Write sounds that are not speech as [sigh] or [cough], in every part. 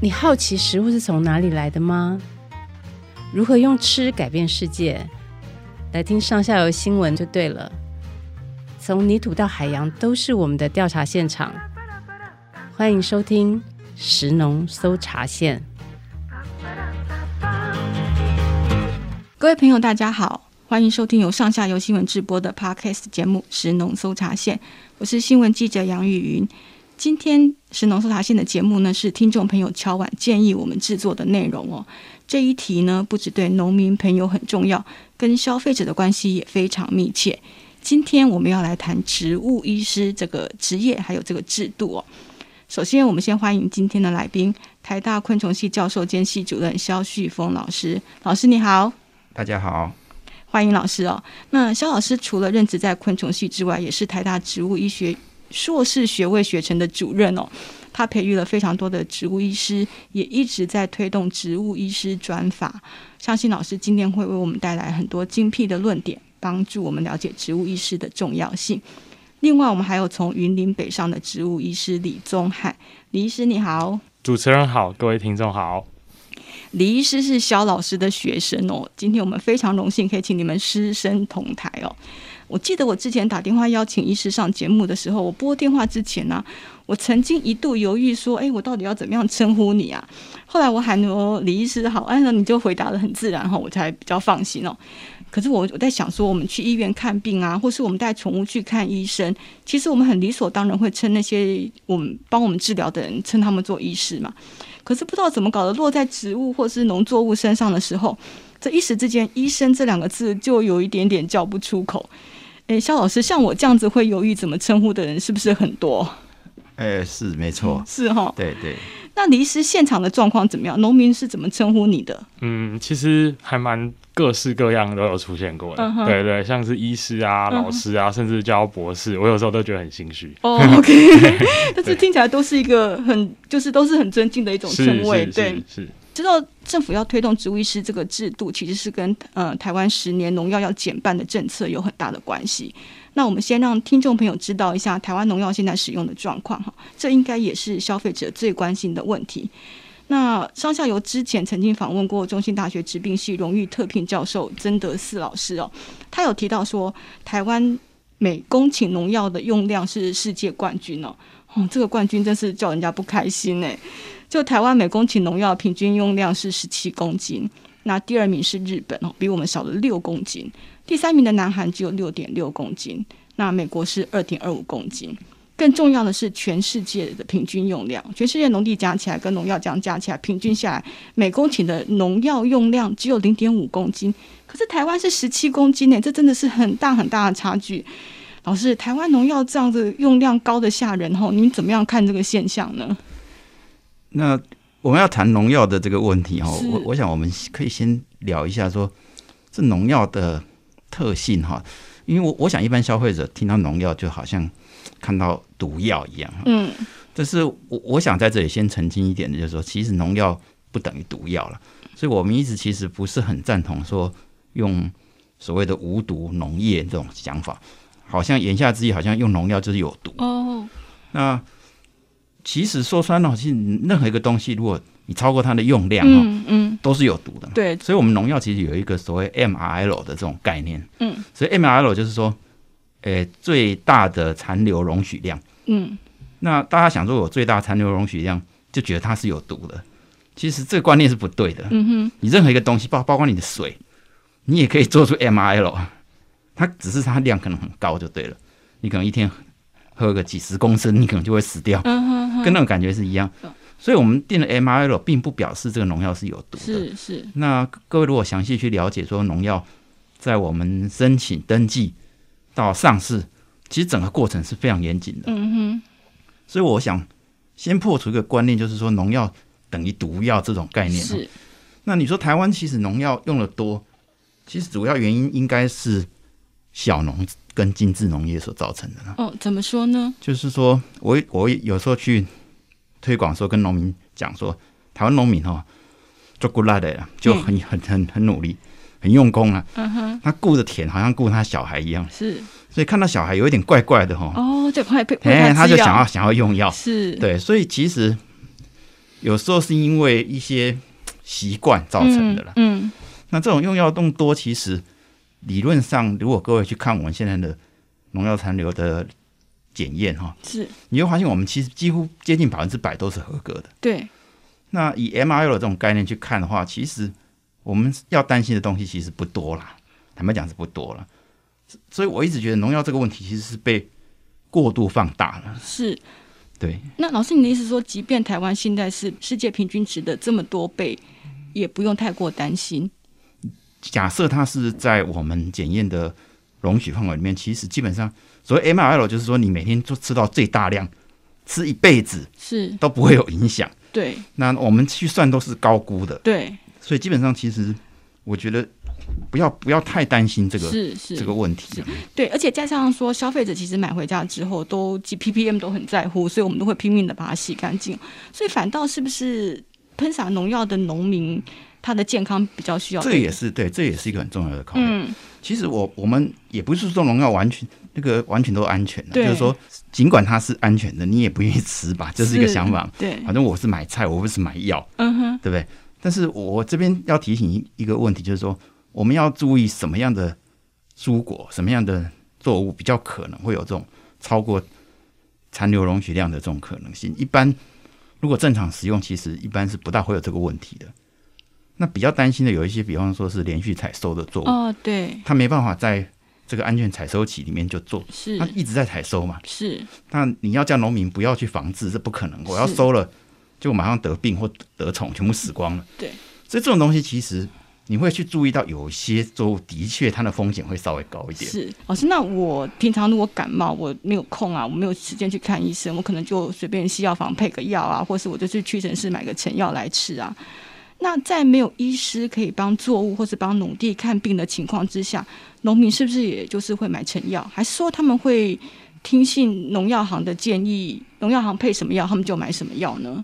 你好奇食物是从哪里来的吗？如何用吃改变世界？来听上下游新闻就对了。从泥土到海洋，都是我们的调查现场。欢迎收听食农搜查线。各位朋友，大家好，欢迎收听由上下游新闻直播的 Podcast 节目《食农搜查线》，我是新闻记者杨雨云。今天食农搜查线的节目呢，是听众朋友敲碗建议我们制作的内容哦。这一题呢，不只对农民朋友很重要，跟消费者的关系也非常密切。今天我们要来谈植物医师这个职业，还有这个制度哦。首先，我们先欢迎今天的来宾，台大昆虫系教授兼系主任肖旭峰老师。老师你好，大家好，欢迎老师哦。那肖老师除了任职在昆虫系之外，也是台大植物医学。硕士学位学程的主任哦，他培育了非常多的植物医师，也一直在推动植物医师专法。相信老师今天会为我们带来很多精辟的论点，帮助我们了解植物医师的重要性。另外，我们还有从云林北上的植物医师李宗翰，李医师你好，主持人好，各位听众好。李医师是肖老师的学生哦，今天我们非常荣幸可以请你们师生同台哦。我记得我之前打电话邀请医师上节目的时候，我拨电话之前呢、我曾经一度犹豫说：“哎，我到底要怎么样称呼你啊？”后来我喊说：“李医师好。”哎，那你就回答得很自然哈，我才比较放心哦。可是我我在想说，我们去医院看病啊，或是我们带宠物去看医生，其实我们很理所当然会称那些我们帮我们治疗的人称他们做医师嘛。可是不知道怎么搞的，落在植物或是农作物身上的时候，这一时之间，医生这两个字就有一点点叫不出口。哎，萧老师，像我这样子会犹豫怎么称呼的人，是不是很多？[laughs] 哎，是没错，是哈，对对。那李医师现场的状况怎么样？农民是怎么称呼你的？嗯，其实还蛮各式各样都有出现过的。Uh huh. 对对，像是医师啊、老师啊，uh huh. 甚至叫博士，我有时候都觉得很心虚。[laughs] 哦、oh,，OK，[laughs] 但是听起来都是一个很，就是都是很尊敬的一种称谓。对，是。知道政府要推动植物医师这个制度，其实是跟呃台湾十年农药要减半的政策有很大的关系。那我们先让听众朋友知道一下台湾农药现在使用的状况哈，这应该也是消费者最关心的问题。那上下游之前曾经访问过中兴大学植病系荣誉特聘教授曾德四老师哦，他有提到说台湾每公顷农药的用量是世界冠军哦，哦，这个冠军真是叫人家不开心哎。就台湾每公顷农药平均用量是十七公斤，那第二名是日本哦，比我们少了六公斤。第三名的南韩只有六点六公斤，那美国是二点二五公斤。更重要的是，全世界的平均用量，全世界农地加起来跟农药这样加起来，平均下来每公顷的农药用量只有零点五公斤，可是台湾是十七公斤呢，这真的是很大很大的差距。老师，台湾农药这样子用量高的吓人吼，你怎么样看这个现象呢？那我们要谈农药的这个问题哈，是我我想我们可以先聊一下说这农药的特性哈，因为我我想一般消费者听到农药就好像看到毒药一样，嗯，但是我我想在这里先澄清一点的就是说，其实农药不等于毒药了，所以我们一直其实不是很赞同说用所谓的无毒农业这种想法，好像言下之意好像用农药就是有毒。哦，那。其实说穿了，其实任何一个东西，如果你超过它的用量，嗯嗯，都是有毒的。对，所以我们农药其实有一个所谓 MRL 的这种概念，嗯，所以 MRL 就是说，诶，最大的残留容许量，嗯，那大家想说有最大残留容许量，就觉得它是有毒的，其实这个观念是不对的。嗯哼，你任何一个东西，包包括你的水，你也可以做出 MRL，它只是它量可能很高就对了，你可能一天。喝个几十公升，你可能就会死掉，嗯、哼哼跟那种感觉是一样。嗯、所以，我们定的 MRL 并不表示这个农药是有毒的。是是。是那各位如果详细去了解说农药在我们申请登记到上市，其实整个过程是非常严谨的。嗯哼。所以，我想先破除一个观念，就是说农药等于毒药这种概念。是。那你说台湾其实农药用的多，其实主要原因应该是小农。跟精致农业所造成的呢？哦，怎么说呢？就是说我我有时候去推广说，跟农民讲说，台湾农民哦，做古拉的，就很很很很努力，很用功啊。嗯哼，他顾着田，好像顾他小孩一样。是，所以看到小孩有一点怪怪的哈。哦，就快被，哎，他就想要想要用药。是，对，所以其实有时候是因为一些习惯造成的了。嗯，那这种用药动多，其实理论上，如果各位去看我们现在的农药残留的检验哈，是你会发现我们其实几乎接近百分之百都是合格的。对。那以 MRL 这种概念去看的话，其实我们要担心的东西其实不多啦。坦白讲是不多了。所以我一直觉得农药这个问题其实是被过度放大了。是。对。那老师，你的意思说，即便台湾现在是世界平均值的这么多倍，也不用太过担心？假设它是在我们检验的容许范围里面，其实基本上。所谓 MRL 就是说，你每天就吃到最大量，吃一辈子是都不会有影响。对，那我们去算都是高估的。对，所以基本上其实我觉得不要不要太担心这个是是这个问题。对，而且加上说，消费者其实买回家之后都 ppm 都很在乎，所以我们都会拼命的把它洗干净。所以反倒是不是喷洒农药的农民，他的健康比较需要？这也是对，这也是一个很重要的考虑。嗯，其实我我们也不是说农药完全。那个完全都安全的，就是说，尽管它是安全的，你也不愿意吃吧，这是一个想法。对，反正我是买菜，我不是买药，嗯哼，对不对？但是我这边要提醒一一个问题，就是说，我们要注意什么样的蔬果、什么样的作物比较可能会有这种超过残留容许量的这种可能性。一般如果正常使用，其实一般是不大会有这个问题的。那比较担心的有一些，比方说是连续采收的作物，哦，对，它没办法在。这个安全采收期里面就做，是它一直在采收嘛？是。那你要叫农民不要去防治，这不可能。我要收了，就马上得病或得虫，全部死光了。对。所以这种东西其实你会去注意到，有些作物的确它的风险会稍微高一点。是老师，那我平常如果感冒，我没有空啊，我没有时间去看医生，我可能就随便西药房配个药啊，或是我就去屈臣氏买个成药来吃啊。那在没有医师可以帮作物或是帮农地看病的情况之下，农民是不是也就是会买成药？还是说他们会听信农药行的建议，农药行配什么药，他们就买什么药呢？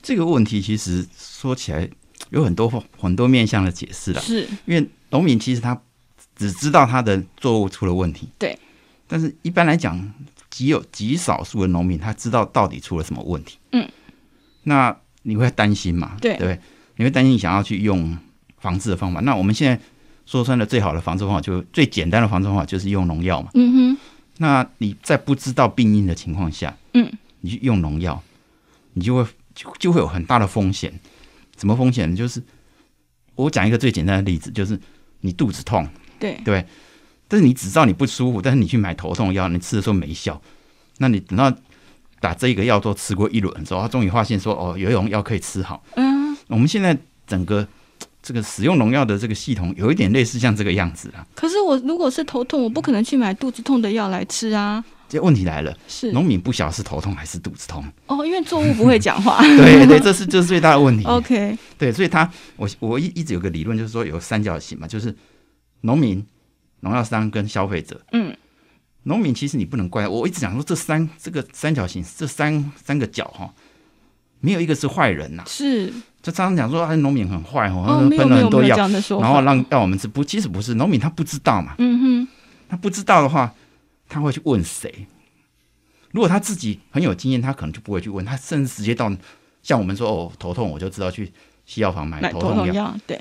这个问题其实说起来有很多很多面向的解释了，是因为农民其实他只知道他的作物出了问题，对。但是一般来讲，极有极少数的农民他知道到底出了什么问题，嗯。那你会担心嘛？对对，你会担心你想要去用防治的方法。那我们现在。说穿了，最好的防治方法就最简单的防治方法就是用农药嘛。嗯哼。那你在不知道病因的情况下，嗯，你去用农药，你就会就就会有很大的风险。什么风险？就是我讲一个最简单的例子，就是你肚子痛，对对，但是你只知道你不舒服，但是你去买头痛药，你吃的时候没效，那你等到打这个药都吃过一轮之后，他终于发现说，哦，有一种药可以吃好。嗯，我们现在整个。[tsk] 这个使用农药的这个系统有一点类似像这个样子啊。可是我如果是头痛，我不可能去买肚子痛的药来吃啊。这问题来了，是农民不晓得是头痛还是肚子痛哦，因为作物不会讲话。[laughs] 对对，这是这是最大的问题。[laughs] OK，对，所以他我我一一直有个理论，就是说有三角形嘛，就是农民、农药商跟消费者。嗯，农民其实你不能怪，我一直讲说这三这个三角形这三三个角哈，没有一个是坏人呐、啊。是。就常常讲说，哎，农民很坏哦，喷了很多药，然后让让我们吃。不，其实不是，农民他不知道嘛。嗯哼，他不知道的话，他会去问谁？如果他自己很有经验，他可能就不会去问，他甚至直接到像我们说，哦，头痛，我就知道去西药房买头痛药。对。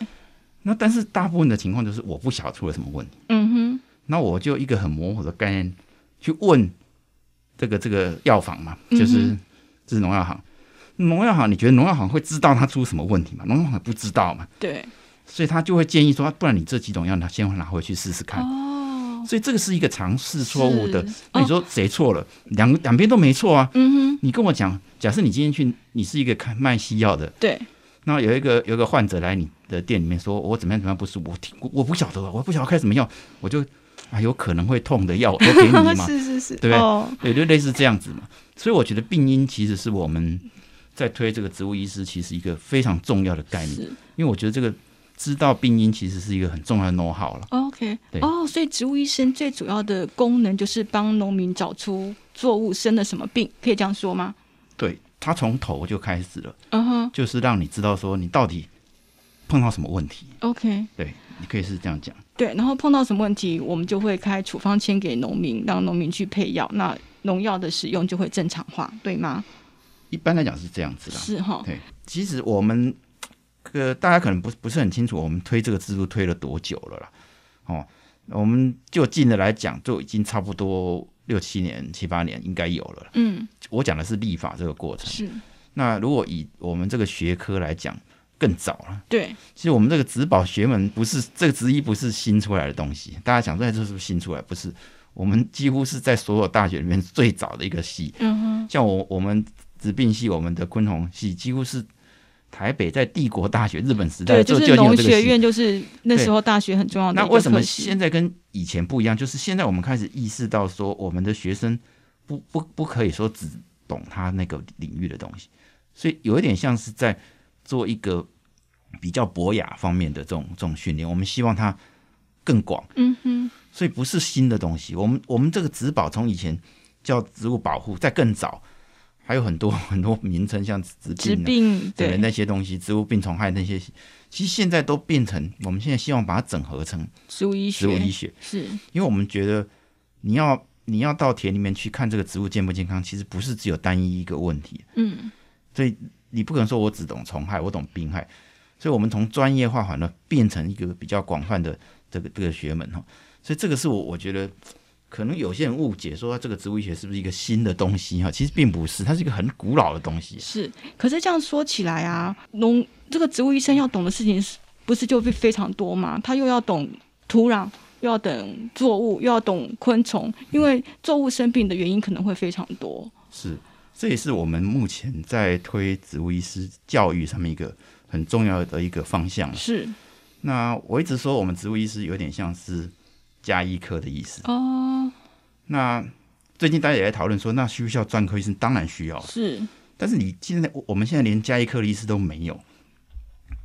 那但是大部分的情况就是，我不晓得出了什么问题。嗯哼。那我就一个很模糊的概念去问这个这个药房嘛，就是这是农药行。农药行，你觉得农药行会知道它出什么问题吗？农药行不知道嘛？对，所以他就会建议说，不然你这几种药，拿先拿回去试试看。哦，所以这个是一个尝试错误的。那你说谁错了？两两边都没错啊。嗯哼。你跟我讲，假设你今天去，你是一个开卖西药的，对。那有一个有一个患者来你的店里面说，我怎么样怎么样不舒服，我听我不晓得，我不晓得开什么药，我就啊有可能会痛的药我都给你嘛。[laughs] 是是是，对不对？哦，对，就类似这样子嘛。所以我觉得病因其实是我们。在推这个植物医师，其实一个非常重要的概念，因为我觉得这个知道病因其实是一个很重要的 know how 了。OK，对哦，所以植物医生最主要的功能就是帮农民找出作物生了什么病，可以这样说吗？对，他从头就开始了，嗯哼，就是让你知道说你到底碰到什么问题。OK，对，你可以是这样讲。对，然后碰到什么问题，我们就会开处方签给农民，让农民去配药，那农药的使用就会正常化，对吗？一般来讲是这样子的，是哈。对，其实我们呃，大家可能不不是很清楚，我们推这个制度推了多久了啦？哦，我们就近的来讲，就已经差不多六七年、七八年应该有了。嗯，我讲的是立法这个过程。是。那如果以我们这个学科来讲，更早了。对。其实我们这个植保学门不是这个职一，不是新出来的东西。大家讲说这是不是新出来？不是，我们几乎是在所有大学里面最早的一个系。嗯哼。像我我们植病系，我们的昆虫系几乎是。台北在帝国大学日本时代就，就是农学院，就是那时候大学很重要的。那为什么现在跟以前不一样？就是现在我们开始意识到说，我们的学生不不不可以说只懂他那个领域的东西，所以有一点像是在做一个比较博雅方面的这种这种训练。我们希望他更广，嗯哼，所以不是新的东西。我们我们这个植保从以前叫植物保护，在更早。还有很多 [laughs] 很多名称，像植病、植病对那些东西，植物病虫害那些，其实现在都变成，我们现在希望把它整合成植物医学。植物医学是，因为我们觉得你要你要到田里面去看这个植物健不健康，其实不是只有单一一个问题。嗯，所以你不可能说我只懂虫害，我懂病害，所以我们从专业化反而变成一个比较广泛的这个这个学门哈。所以这个是我我觉得。可能有些人误解说，这个植物医学是不是一个新的东西哈？其实并不是，它是一个很古老的东西。是，可是这样说起来啊，农这个植物医生要懂的事情是不是就会非常多嘛？他又要懂土壤，又要懂作物，又要懂昆虫，因为作物生病的原因可能会非常多。是，这也是我们目前在推植物医师教育上面一个很重要的一个方向。是，那我一直说我们植物医师有点像是。家医科的意思哦，那最近大家也在讨论说，那需不需要专科医生？当然需要，是。但是你现在，我们现在连加医科的医师都没有，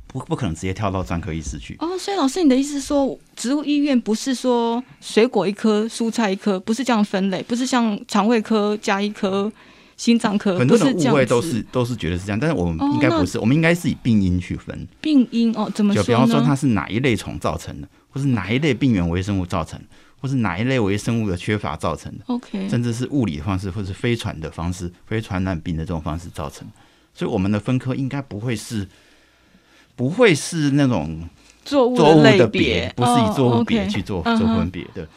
不不可能直接跳到专科医师去。哦，所以老师，你的意思是说，植物医院不是说水果一科、蔬菜一科，不是这样分类，不是像肠胃科、加一科、心脏科，很多人误会都是都是觉得是这样，但是我们应该不是，哦、我们应该是以病因去分。病因哦，怎么说？就比方说，它是哪一类虫造成的？或是哪一类病原微生物造成，或是哪一类微生物的缺乏造成的？OK，甚至是物理的方式，或是非传的方式、非传染病的这种方式造成。所以我们的分科应该不会是，不会是那种作物作物的别，不是以作物别去做做分别的。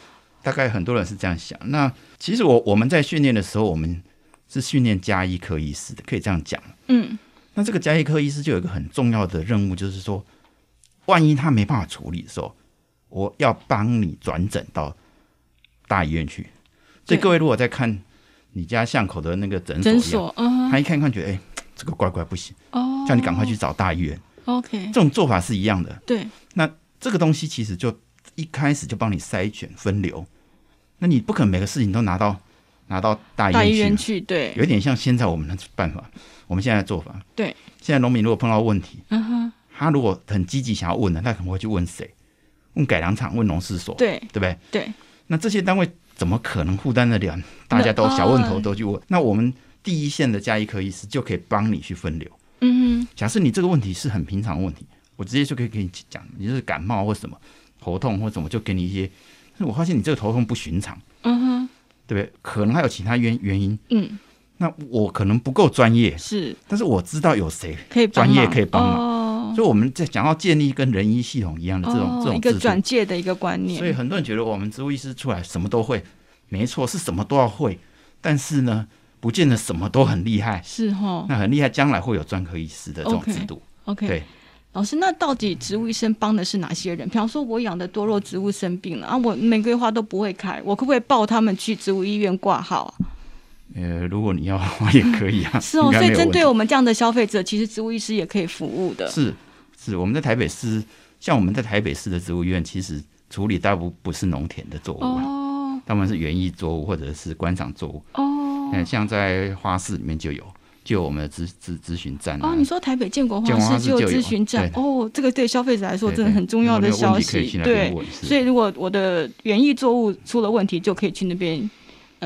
大概很多人是这样想。那其实我我们在训练的时候，我们是训练加医科医师的，可以这样讲。嗯，那这个加医科医师就有一个很重要的任务，就是说，万一他没办法处理的时候。我要帮你转诊到大医院去，所以各位如果在看你家巷口的那个诊所，诊所，他一看看觉得，哎，这个怪怪不行，哦，叫你赶快去找大医院。OK，这种做法是一样的。对，那这个东西其实就一开始就帮你筛选分流，那你不可能每个事情都拿到拿到大医院去，医院去，对，有点像现在我们的办法，我们现在的做法，对，现在农民如果碰到问题，嗯哼，他如果很积极想要问的，他可能会去问谁？问改良场，问农事所，对，对不对？对。那这些单位怎么可能负担得了？大家都小问头都去问。那我们第一线的加医科医师就可以帮你去分流。嗯哼。假设你这个问题是很平常的问题，我直接就可以给你讲，你就是感冒或什么头痛或什么，就给你一些。我发现你这个头痛不寻常。嗯哼。对不对？可能还有其他原原因。嗯。那我可能不够专业。是。但是我知道有谁可以专业可以帮忙。哦所以我们在讲到建立跟人医系统一样的这种、哦、这种一个转介的一个观念，所以很多人觉得我们植物医师出来什么都会，没错，是什么都要会，但是呢，不见得什么都很厉害，是哈、哦，那很厉害，将来会有专科医师的这种制度。OK，, okay. 对，老师，那到底植物医生帮的是哪些人？比方说，我养的多肉植物生病了啊，我玫瑰花都不会开，我可不可以抱他们去植物医院挂号啊？呃，如果你要的话，也可以啊。是哦，所以针对我们这样的消费者，其实植物医师也可以服务的。是。是我们在台北市，像我们在台北市的植物医院，其实处理大部分不是农田的作物啊，大部分是园艺作物或者是观赏作物。哦，嗯像在花市里面就有，就有我们的咨咨咨询站。哦，你说台北建国花市就有咨询站？哦，这个对消费者来说真的很重要的消息。对，所以如果我的园艺作物出了问题，就可以去那边。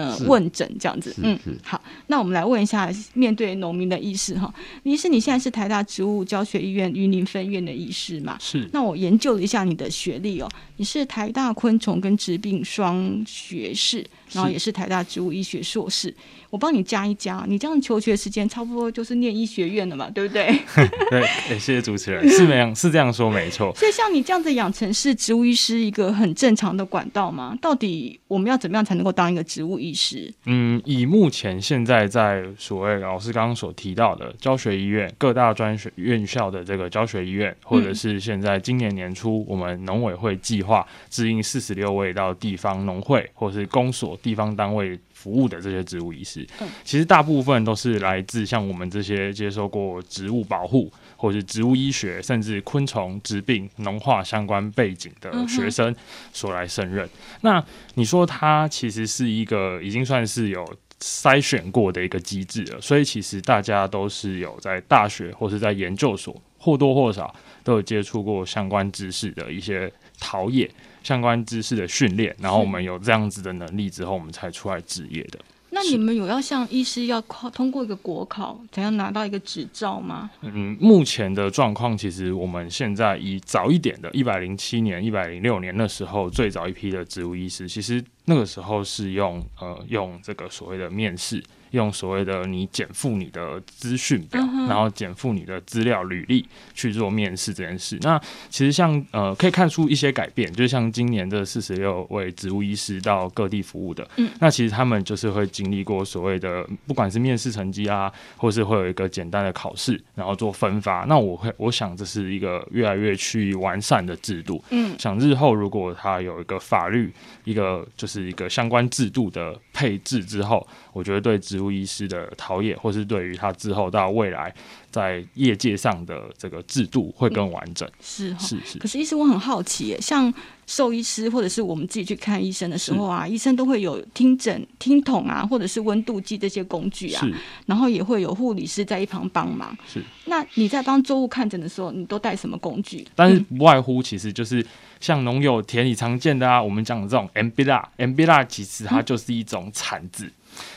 呃问诊这样子。嗯，好，那我们来问一下，面对农民的医师哈，医师你现在是台大植物教学医院云林分院的医师嘛？是。那我研究了一下你的学历哦，你是台大昆虫跟植病双学士，然后也是台大植物医学硕士。我帮你加一加，你这样求学时间差不多就是念医学院了嘛，对不对？[laughs] 对，谢谢主持人，是这样，是这样说没错。所以像你这样子养成是植物医师一个很正常的管道吗？到底我们要怎么样才能够当一个植物医师？嗯，以目前现在在所谓老师刚刚所提到的教学医院、各大专学院校的这个教学医院，或者是现在今年年初我们农委会计划指引四十六位到地方农会或是公所地方单位。服务的这些植物医师，其实大部分都是来自像我们这些接受过植物保护，或者是植物医学，甚至昆虫、疾病、农化相关背景的学生所来胜任。那你说它其实是一个已经算是有筛选过的一个机制了，所以其实大家都是有在大学或是在研究所或多或少都有接触过相关知识的一些陶冶。相关知识的训练，然后我们有这样子的能力之后，我们才出来职业的。那你们有要像医师要考通过一个国考，才要拿到一个执照吗？嗯，目前的状况其实我们现在以早一点的，一百零七年、一百零六年那时候最早一批的植物医师，其实那个时候是用呃用这个所谓的面试。用所谓的你减负你的资讯表，然后减负你的资料履历去做面试这件事。那其实像呃可以看出一些改变，就像今年的四十六位植物医师到各地服务的，那其实他们就是会经历过所谓的不管是面试成绩啊，或是会有一个简单的考试，然后做分发。那我会我想这是一个越来越趋于完善的制度。嗯，想日后如果他有一个法律一个就是一个相关制度的配置之后，我觉得对植物医师的陶冶，或是对于他之后到未来在业界上的这个制度会更完整。嗯、是是是。可是医师，我很好奇，像兽医师或者是我们自己去看医生的时候啊，医生都会有听诊、听筒啊，或者是温度计这些工具啊，然后也会有护理师在一旁帮忙。是。那你在帮作物看诊的时候，你都带什么工具？但是不外乎其实就是像农友田里常见的啊，我们讲的这种 MBLA，MBLA 其实它就是一种铲子。嗯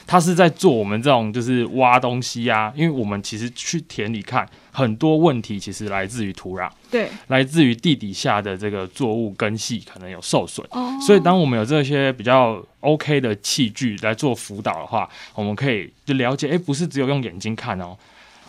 他是在做我们这种就是挖东西啊，因为我们其实去田里看很多问题，其实来自于土壤，对，来自于地底下的这个作物根系可能有受损，哦，所以当我们有这些比较 OK 的器具来做辅导的话，我们可以就了解，哎，不是只有用眼睛看哦，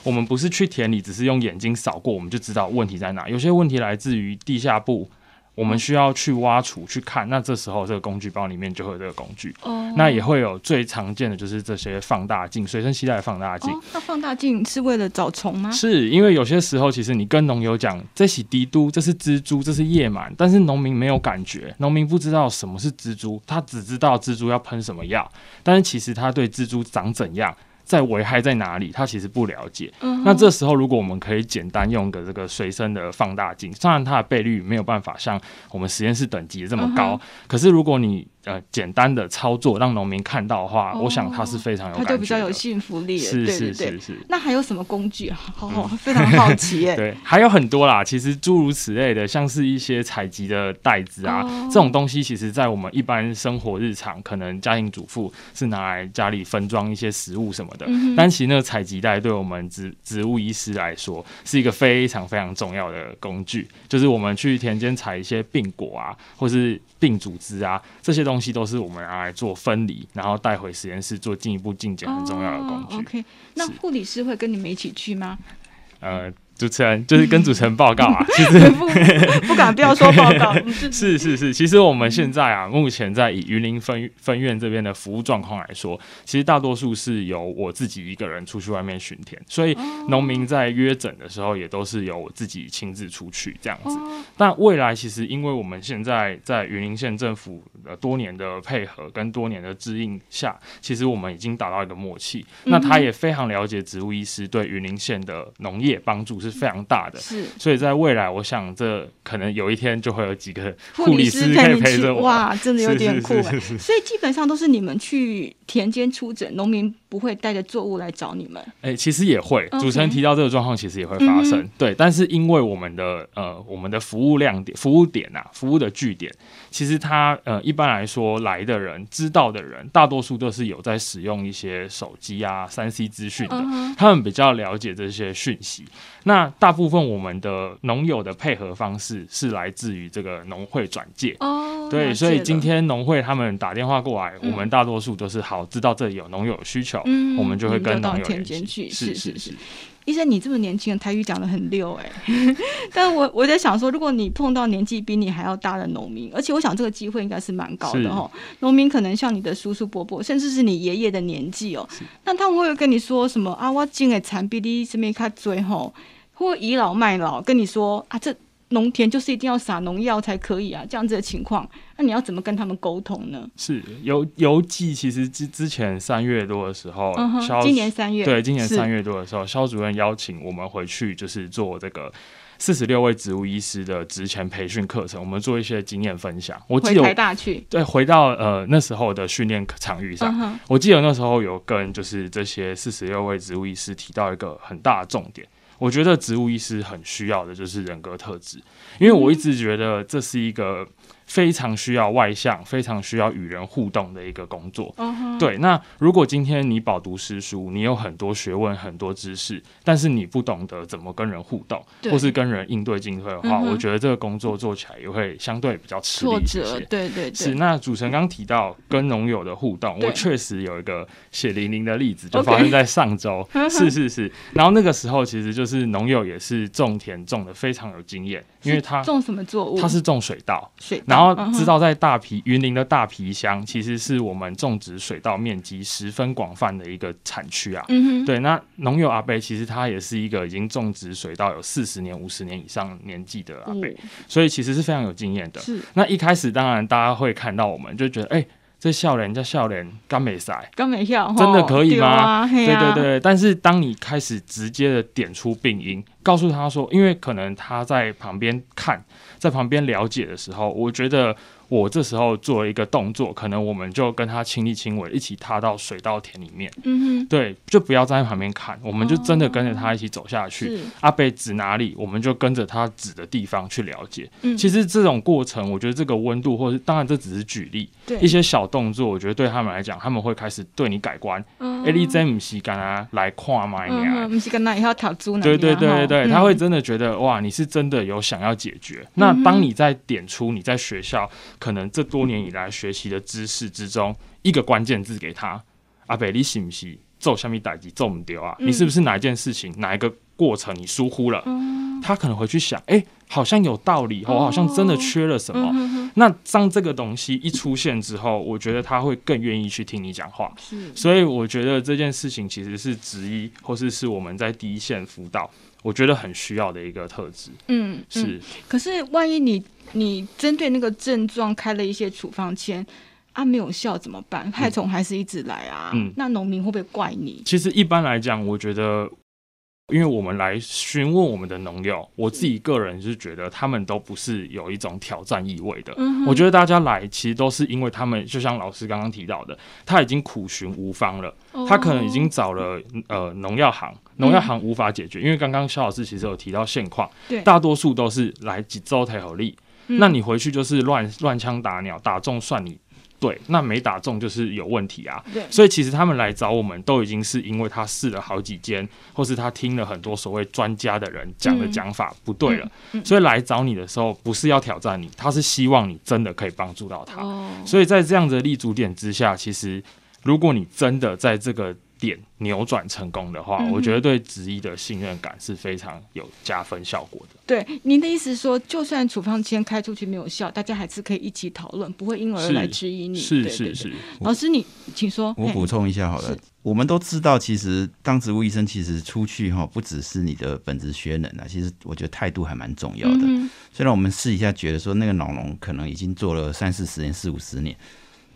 我们不是去田里只是用眼睛扫过，我们就知道问题在哪，有些问题来自于地下部。我们需要去挖除去看，那这时候这个工具包里面就会有这个工具。哦。那也会有最常见的就是这些放大镜，随身携带的放大镜。哦。那放大镜是为了找虫吗？是因为有些时候其实你跟农友讲这是蜘蛛，这是蜘蛛，这是夜螨，但是农民没有感觉，农民不知道什么是蜘蛛，他只知道蜘蛛要喷什么药，但是其实他对蜘蛛长怎样。在危害在哪里？他其实不了解。嗯。那这时候，如果我们可以简单用个这个随身的放大镜，虽然它的倍率没有办法像我们实验室等级这么高，嗯，可是如果你呃，简单的操作让农民看到的话，哦，我想他是非常有感觉，他就比较有信服力。是是是是。那还有什么工具啊？好，好，非常好奇 [laughs] 耶。对，还有很多啦。其实诸如此类的，像是一些采集的袋子啊，哦，这种东西，其实在我们一般生活日常，可能家庭主妇是拿来家里分装一些食物什么的。嗯，但其实那个采集袋，对我们植植物医师来说，是一个非常非常重要的工具。就是我们去田间采一些病果啊，或是病组织啊，这些东西。都是我们拿来做分离，然后带回实验室做进一步进检很重要的工具。Oh, OK，那护理师会跟你们一起去吗？呃。主持人就是跟主持人报告啊，[laughs] 其实不不敢不要说报告。[laughs] 是是是，其实我们现在啊，目前在以云林分分院这边的服务状况来说，其实大多数是由我自己一个人出去外面巡田，所以农民在约诊的时候，也都是由我自己亲自出去这样子。但未来其实，因为我们现在在云林县政府的多年的配合跟多年的指引下，其实我们已经达到一个默契。那他也非常了解植物医师对云林县的农业帮助是非常大的。是，所以在未来，我想这可能有一天就会有几个护理师可以陪着我。哇，真的有点酷哎！所以基本上都是你们去田间出诊，农民不会带着作物来找你们。哎、欸，其实也会。主持人提到这个状况，其实也会发生。对，但是因为我们的呃，我们的服务亮点、服务点啊，服务的据点，其实他呃，一般来说来的人、知道的人，大多数都是有在使用一些手机啊、三 C 资讯的，uh. 他们比较了解这些讯息。那大部分我们的农友的配合方式是来自于这个农会转介。哦、oh,，对，所以今天农会他们打电话过来，嗯、我们大多数都是好知道这里有农友需求、嗯，我们就会跟农友联系。是是是。医生，你这么年轻，台语讲的很溜哎、欸。[laughs] 但我我在想说，如果你碰到年纪比你还要大的农民，而且我想这个机会应该是蛮高的哈。农民可能像你的叔叔伯伯，甚至是你爷爷的年纪哦、喔。那他们会跟你说什么啊？我种的产比你什么卡追吼？或倚老卖老跟你说啊，这农田就是一定要撒农药才可以啊，这样子的情况，那你要怎么跟他们沟通呢？是邮邮寄，其实之之前三月多的时候，嗯、今年三月，对，今年三月多的时候，肖主任邀请我们回去，就是做这个四十六位植物医师的职前培训课程，我们做一些经验分享。我记得台大去，对，回到呃那时候的训练场域上、嗯，我记得那时候有跟就是这些四十六位植物医师提到一个很大的重点。我觉得植物医师很需要的就是人格特质，因为我一直觉得这是一个。非常需要外向，非常需要与人互动的一个工作。Uh-huh. 对，那如果今天你饱读诗书，你有很多学问、很多知识，但是你不懂得怎么跟人互动，或是跟人应对进退的话，uh-huh. 我觉得这个工作做起来也会相对比较吃力一些。对对对。是，那主持人刚提到跟农友的互动，我确实有一个血淋淋的例子，就发生在上周。[laughs] 是是是。然后那个时候，其实就是农友也是种田种的非常有经验，因为他种什么作物？他是种水稻。水稻。然后知道在大皮云林的大皮乡，其实是我们种植水稻面积十分广泛的一个产区啊。嗯对，那农友阿伯其实他也是一个已经种植水稻有四十年、五十年以上年纪的阿伯，嗯，所以其实是非常有经验的。是。那一开始当然大家会看到我们就觉得，哎，欸，这笑脸叫笑脸，干没赛，刚没笑，真的可以吗？啊，对对对。但是当你开始直接的点出病因，告诉他说，因为可能他在旁边看。在旁边了解的时候，我觉得我这时候做了一个动作，可能我们就跟他亲力亲为，一起踏到水稻田里面。嗯哼，对，就不要站在旁边看，我们就真的跟着他一起走下去。哦、阿贝指哪里，我们就跟着他指的地方去了解。嗯，其实这种过程，我觉得这个温度，或者当然这只是举例，对一些小动作，我觉得对他们来讲，他们会开始对你改观。哎，你真不是跟他来看嘛？嗯，不是跟他以后讨租呢？对对对对对，他会真的觉得哇，你是真的有想要解决。那当你在点出你在学校可能这多年以来学习的知识之中一个关键字给他，阿北，你是不是做什么代志做不掉啊？你是不是哪一件事情哪一个过程你疏忽了？他可能会去想，哎、欸，好像有道理，我好像真的缺了什么。那当这个东西一出现之后，我觉得他会更愿意去听你讲话。所以我觉得这件事情其实是职医，或是是我们在第一线辅导。我觉得很需要的一个特质，嗯，是嗯。可是万一你你针对那个症状开了一些处方签啊，没有效怎么办？害虫还是一直来啊？嗯，那农民会不会怪你？其实一般来讲，我觉得。因为我们来询问我们的农友，我自己个人是觉得他们都不是有一种挑战意味的。嗯、我觉得大家来其实都是因为他们，就像老师刚刚提到的，他已经苦寻无方了，哦、他可能已经找了呃农药行，农药行无法解决。嗯、因为刚刚肖老师其实有提到现况，大多数都是来几周才有力，那你回去就是乱乱枪打鸟，打中算你。对，那没打中就是有问题啊。对，所以其实他们来找我们，都已经是因为他试了好几间，或是他听了很多所谓专家的人讲的讲法不对了，嗯嗯，所以来找你的时候，不是要挑战你，他是希望你真的可以帮助到他。哦。所以在这样的立足点之下，其实如果你真的在这个。点扭转成功的话，嗯，我觉得对职医的信任感是非常有加分效果的。对，您的意思是说，就算处方签开出去没有效，大家还是可以一起讨论，不会因而来质疑你。是是是，是。老师，你请说。我补充一下好了，我们都知道，其实当植物医生，其实出去哈，不只是你的本职学能啊，其实我觉得态度还蛮重要的。嗯、虽然我们试一下觉得说，那个老农可能已经做了三四十年、四五十年。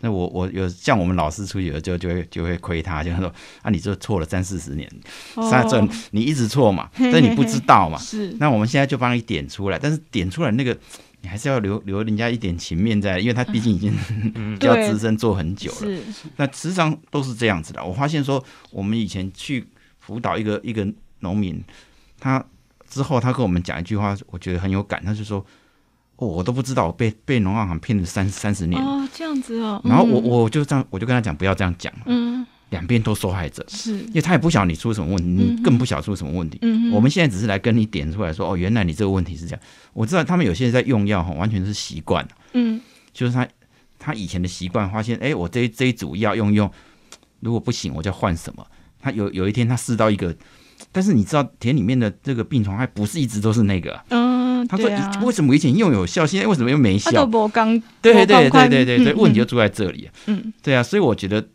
那我我有像我们老师出去了就就会就会亏他，就说啊，你这错了三四十年，三、哦、这你一直错嘛，但你不知道嘛。[laughs] 是。那我们现在就帮你点出来，但是点出来那个你还是要留留人家一点情面在，因为他毕竟已经、嗯、[laughs] 比较资深做很久了。是。那实际上都是这样子的。我发现说，我们以前去辅导一个一个农民，他之后他跟我们讲一句话，我觉得很有感，他就说。哦，我都不知道我被被农药行骗了三三十年哦，这样子哦。然后我我就这样，我就跟他讲，不要这样讲。嗯，两边都受害者，是，因为他也不晓得你出什么问题，你更不晓得出什么问题。嗯，我们现在只是来跟你点出来说，哦，原来你这个问题是这样。我知道他们有些人在用药哈，完全是习惯。嗯，就是他他以前的习惯，发现哎，我这这一组药用用，如果不行，我就换什么。他有有一天他试到一个，但是你知道田里面的这个病虫害不是一直都是那个。嗯。他说：“为什么以前又有效，现在为什么又没效？”对对对对对对，问题就出在这里。嗯，对啊，所以我觉得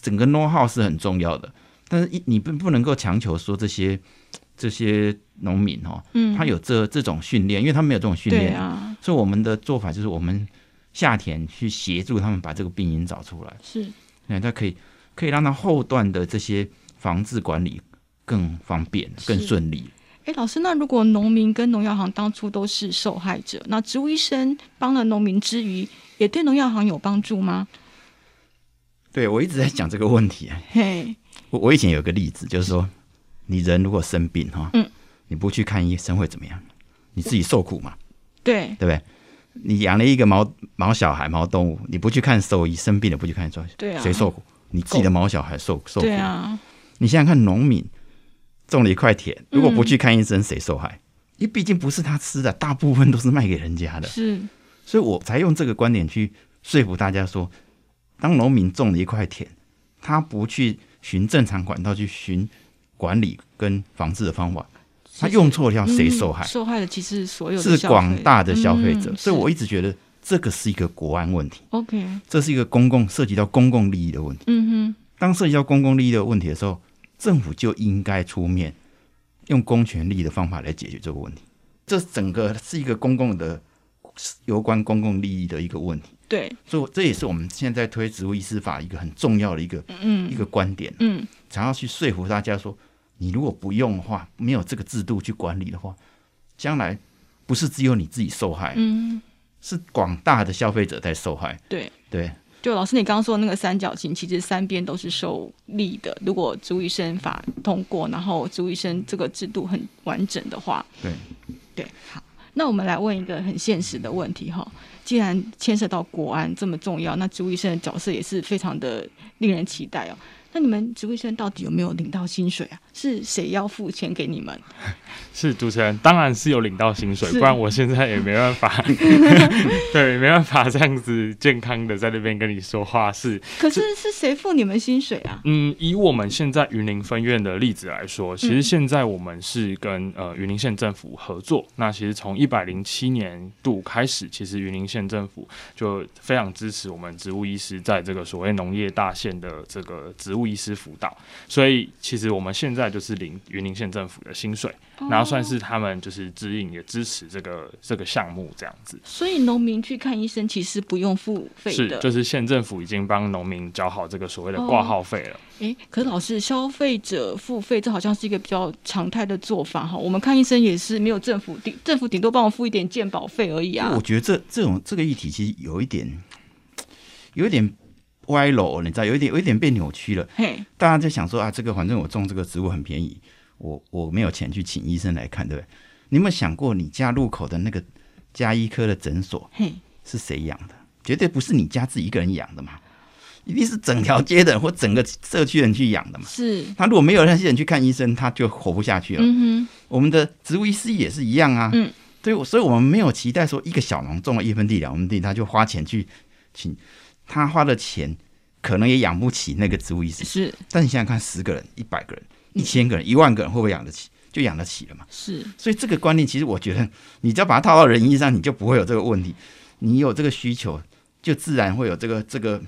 整个 know how 是很重要的，但是你不不能够强求说这些这些农民哦，嗯，他有这这种训练，因为他没有这种训练。啊。所以我们的做法就是，我们下田去协助他们把这个病因找出来，是，那他可以可以让他后段的这些防治管理更方便、更顺利。哎，老师，那如果农民跟农药行当初都是受害者，那植物医生帮了农民之余，也对农药行有帮助吗？对，我一直在讲这个问题。嘿，我我以前有个例子，就是说，你人如果生病哈，嗯，你不去看医生会怎么样？你自己受苦嘛？对，对不对？你养了一个毛毛小孩、毛动物，你不去看兽医，生病了不去看兽医，对啊，谁受苦？你自己的毛小孩受受苦。对啊，你想想看，农民。种了一块田，如果不去看医生，谁受害？因为毕竟不是他吃的，大部分都是卖给人家的。是，所以我才用这个观点去说服大家说，当农民种了一块田，他不去循正常管道去循管理跟防治的方法，他用错了，谁受害？受害的其实所有是广大的消费者。所以我一直觉得这个是一个国安问题。OK，这是一个公共涉及到公共利益的问题。嗯哼，当涉及到公共利益的问题的时候。政府就应该出面，用公权力的方法来解决这个问题。这整个是一个公共的、有关公共利益的一个问题。对，所以这也是我们现在推植物医师法一个很重要的一个嗯一个观点。嗯，想要去说服大家说，你如果不用的话，没有这个制度去管理的话，将来不是只有你自己受害，嗯，是广大的消费者在受害。对对。就老师，你刚刚说的那个三角形，其实三边都是受力的。如果朱医生法通过，然后朱医生这个制度很完整的话，对对，好。那我们来问一个很现实的问题哈，既然牵涉到国安这么重要，那朱医生的角色也是非常的令人期待哦。那你们植物医生到底有没有领到薪水啊？是谁要付钱给你们？[laughs] 是主持人，当然是有领到薪水，不然我现在也没办法，[laughs] 对，没办法这样子健康的在那边跟你说话。是，可是是谁付你们薪水啊？嗯，以我们现在云林分院的例子来说，其实现在我们是跟呃云林县政府合作。那其实从一百零七年度开始，其实云林县政府就非常支持我们植物医师在这个所谓农业大县的这个植物。医师辅导，所以其实我们现在就是领云林县政府的薪水，然后算是他们就是指引也支持这个这个项目这样子。所以农民去看医生其实不用付费的，是就是县政府已经帮农民交好这个所谓的挂号费了。哎、哦，可是老师，消费者付费这好像是一个比较常态的做法哈。我们看医生也是没有政府顶，政府顶多帮我付一点健保费而已啊。我觉得这这种这个议题其实有一点，有一点。歪楼，你知道有一点有一点被扭曲了。嘿，大家就想说啊，这个反正我种这个植物很便宜，我我没有钱去请医生来看，对不对？你有没有想过，你家路口的那个家医科的诊所，嘿，是谁养的？绝对不是你家自己一个人养的嘛，一定是整条街的人或整个社区人去养的嘛。是，他如果没有那些人去看医生，他就活不下去了。嗯哼，我们的植物医师也是一样啊。嗯，对，所以我们没有期待说一个小农种了一分地两分地，他就花钱去请。他花的钱可能也养不起那个植物医师，是。但你想想看，十个人、一百个人、一千个人、一万个人，会不会养得起？就养得起了嘛？是。所以这个观念，其实我觉得，你只要把它套到人身上，你就不会有这个问题。你有这个需求，就自然会有这个、这个、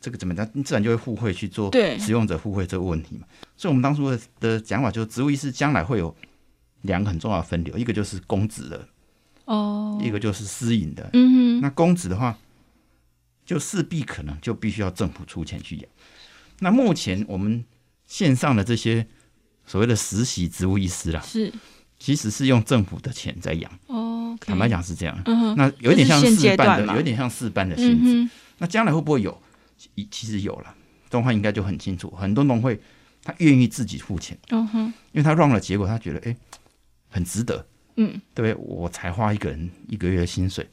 这个怎么讲？你自然就会互惠去做使用者互惠这个问题嘛。所以，我们当初的的讲法就是，植物医师将来会有两个很重要的分流，一个就是公职的，哦，一个就是私营的。嗯哼。那公职的话。就势必可能就必须要政府出钱去养。那目前我们线上的这些所谓的实习植物医师啦，是其实是用政府的钱在养。哦，okay，坦白讲是这样。嗯，那有点像试办的，有点像试办的性质。嗯、那将来会不会有？其实有了，东汉应该就很清楚，很多农会他愿意自己付钱。嗯哼，因为他 run 了结果，他觉得哎、欸，很值得。嗯，对，我才花一个人一个月的薪水，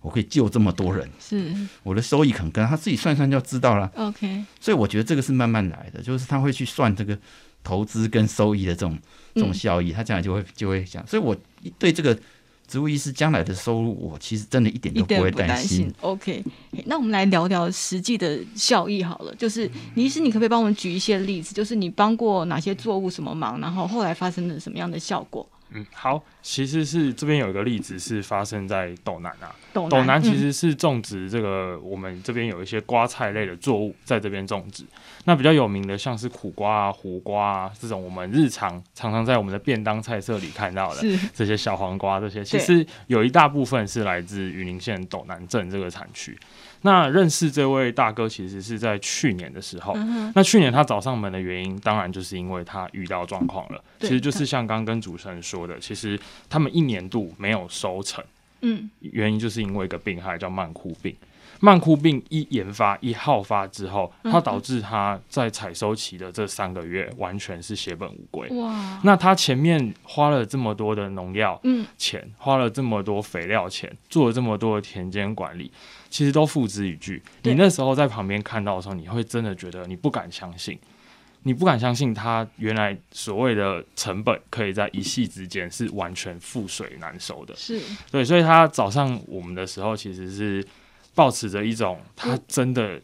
我可以救这么多人，是。我的收益可能跟他自己算算就知道了。OK，所以我觉得这个是慢慢来的，就是他会去算这个投资跟收益的这种这种效益，嗯、他将来就会就会想，所以我对这个植物医师将来的收入，我其实真的一点都不会担心。心。OK，那我们来聊聊实际的效益好了，就是李医师，你可不可以帮我们举一些例子，就是你帮过哪些作物什么忙，然后后来发生了什么样的效果？嗯，好，其实是这边有一个例子是发生在斗南啊，斗南，其实是种植这个、嗯、我们这边有一些瓜菜类的作物在这边种植，那比较有名的像是苦瓜啊、胡瓜啊这种我们日常常常在我们的便当菜色里看到的这些小黄瓜，这些其实有一大部分是来自云林县斗南镇这个产区。那认识这位大哥，其实是在去年的时候。嗯、那去年他找上门的原因，当然就是因为他遇到状况了。其实就是像刚刚跟主持人说的，其实他们一年度没有收成。嗯，原因就是因为一个病害叫曼枯病。曼枯病一研发一好发之后，它导致它在采收期的这三个月完全是血本无归。哇！那它前面花了这么多的农药钱，嗯、花了这么多肥料钱，做了这么多的田间管理。其实都付之一炬。你那时候在旁边看到的时候，你会真的觉得你不敢相信，你不敢相信它原来所谓的成本可以在一夕之间是完全覆水难收的。是对，所以他早上我们的时候，其实是抱持着一种他真的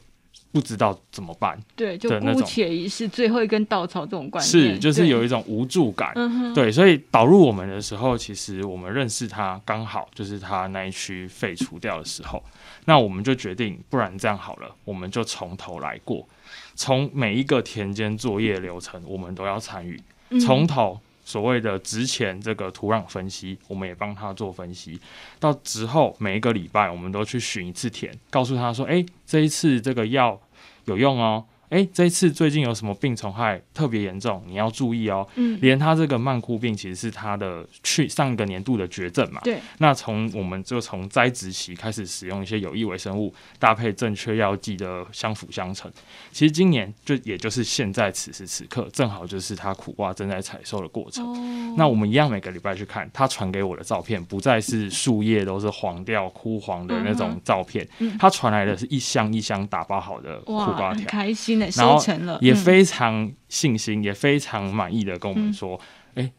不知道怎么办，对，就姑且一试最后一根稻草这种观念，是就是有一种无助感。对，所以导入我们的时候，其实我们认识他刚好就是他那一区废除掉的时候。那我们就决定，不然这样好了，我们就从头来过，从每一个田间作业流程，我们都要参与，从头所谓的植前这个土壤分析，我们也帮他做分析，到之后每一个礼拜，我们都去巡一次田，告诉他说，诶，这一次这个药有用哦。哎，这一次最近有什么病虫害特别严重？你要注意哦。嗯，连他这个曼枯病其实是他的去上一个年度的绝症嘛。对。那从我们就从栽植期开始使用一些有益微生物，搭配正确药剂的相辅相成。其实今年就也就是现在此时此刻，正好就是他苦瓜正在采收的过程。哦。那我们一样每个礼拜去看他传给我的照片，不再是树叶都是黄掉枯黄的那种照片。嗯。他传来的是一箱一箱打包好的苦瓜条。开心。然后也非常信心，嗯、也非常满意的跟我们说：“哎、嗯，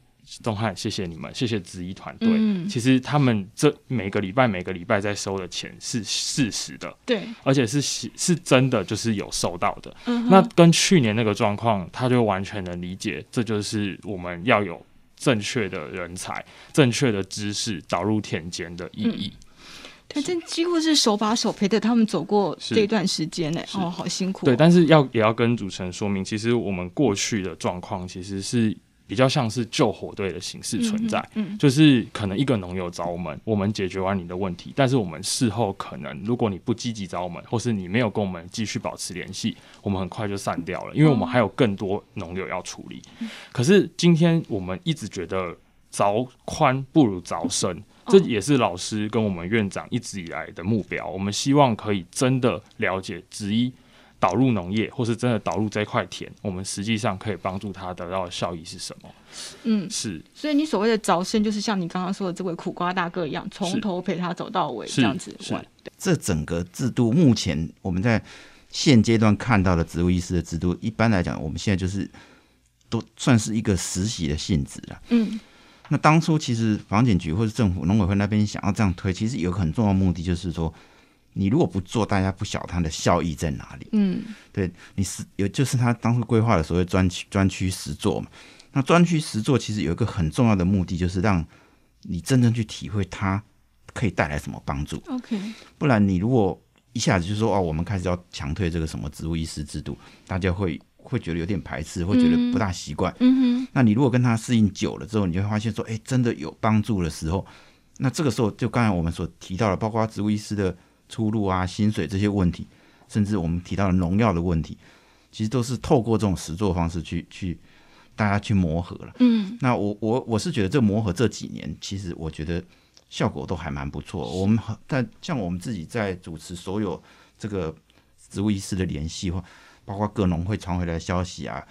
东汉，谢谢你们，谢谢子怡团队。嗯、其实他们这每个礼拜每个礼拜在收的钱是事实的，对，而且是是真的，就是有收到的。嗯、那跟去年那个状况，他就完全能理解，这就是我们要有正确的人才、正确的知识导入田间的意义。嗯”他真几乎是手把手陪着他们走过这一段时间呢，哦，好辛苦哦。对，但是要也要跟主持人说明，其实我们过去的状况其实是比较像是救火队的形式存在，嗯，嗯，就是可能一个农友找我们，我们解决完你的问题，但是我们事后可能如果你不积极找我们，或是你没有跟我们继续保持联系，我们很快就散掉了，因为我们还有更多农友要处理。嗯，可是今天我们一直觉得凿宽不如凿深。这也是老师跟我们院长一直以来的目标。我们希望可以真的了解植一导入农业，或是真的导入这块田，我们实际上可以帮助他得到的效益是什么？嗯，是。所以你所谓的凿深，就是像你刚刚说的这位苦瓜大哥一样，从头陪他走到尾，这样子。是。这整个制度目前我们在现阶段看到的植物医师的制度，一般来讲，我们现在就是都算是一个实习的性质了。嗯。那当初其实房检局或者政府农委会那边想要这样推，其实有个很重要的目的，就是说，你如果不做，大家不晓得它的效益在哪里。嗯，对，你是有就是他当初规划的所谓专区专区实作嘛。那专区实作其实有一个很重要的目的，就是让你真正去体会它可以带来什么帮助。OK，不然你如果一下子就说哦，我们开始要强推这个什么植物医师制度，大家会。会觉得有点排斥，会觉得不大习惯。嗯哼，那你如果跟他适应久了之后，你就会发现说，哎，真的有帮助的时候，那这个时候就刚才我们所提到的，包括植物医师的出路啊、薪水这些问题，甚至我们提到的农药的问题，其实都是透过这种实作方式去去大家去磨合了。嗯，那我我我是觉得这磨合这几年，其实我觉得效果都还蛮不错。我们但像我们自己在主持所有这个植物医师的联系或包括各农会传回来的消息啊，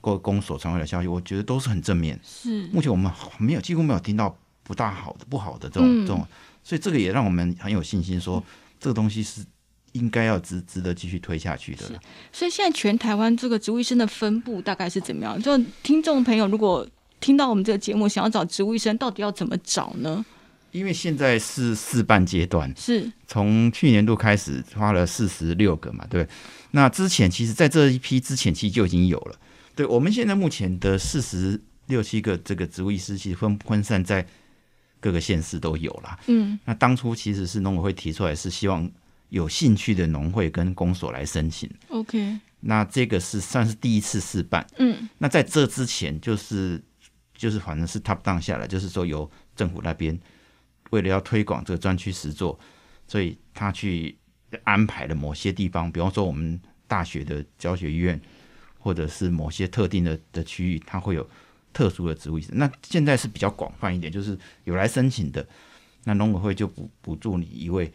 各公所传回来的消息，我觉得都是很正面。是，目前我们没有几乎没有听到不大好的、不好的这种、嗯、这种，所以这个也让我们很有信心说，说这个东西是应该要值值得继续推下去的。所以现在全台湾这个植物医生的分布大概是怎么样？就听众朋友如果听到我们这个节目，想要找植物医生，到底要怎么找呢？因为现在是试办阶段，是从去年度开始花了四十六个嘛，对。那之前其实，在这一批之前，其实就已经有了。对，我们现在目前的四十六七个这个植物医师，其实分分散在各个县市都有了。嗯，那当初其实是农委会提出来，是希望有兴趣的农会跟公所来申请。OK，那这个是算是第一次试办。嗯，那在这之前，就是就是反正是 top down 下来，就是说由政府那边为了要推广这个专区实作，所以他去。安排了某些地方，比方说我们大学的教学医院，或者是某些特定的的区域，它会有特殊的植物医生。那现在是比较广泛一点，就是有来申请的，那农委会就补补助你一位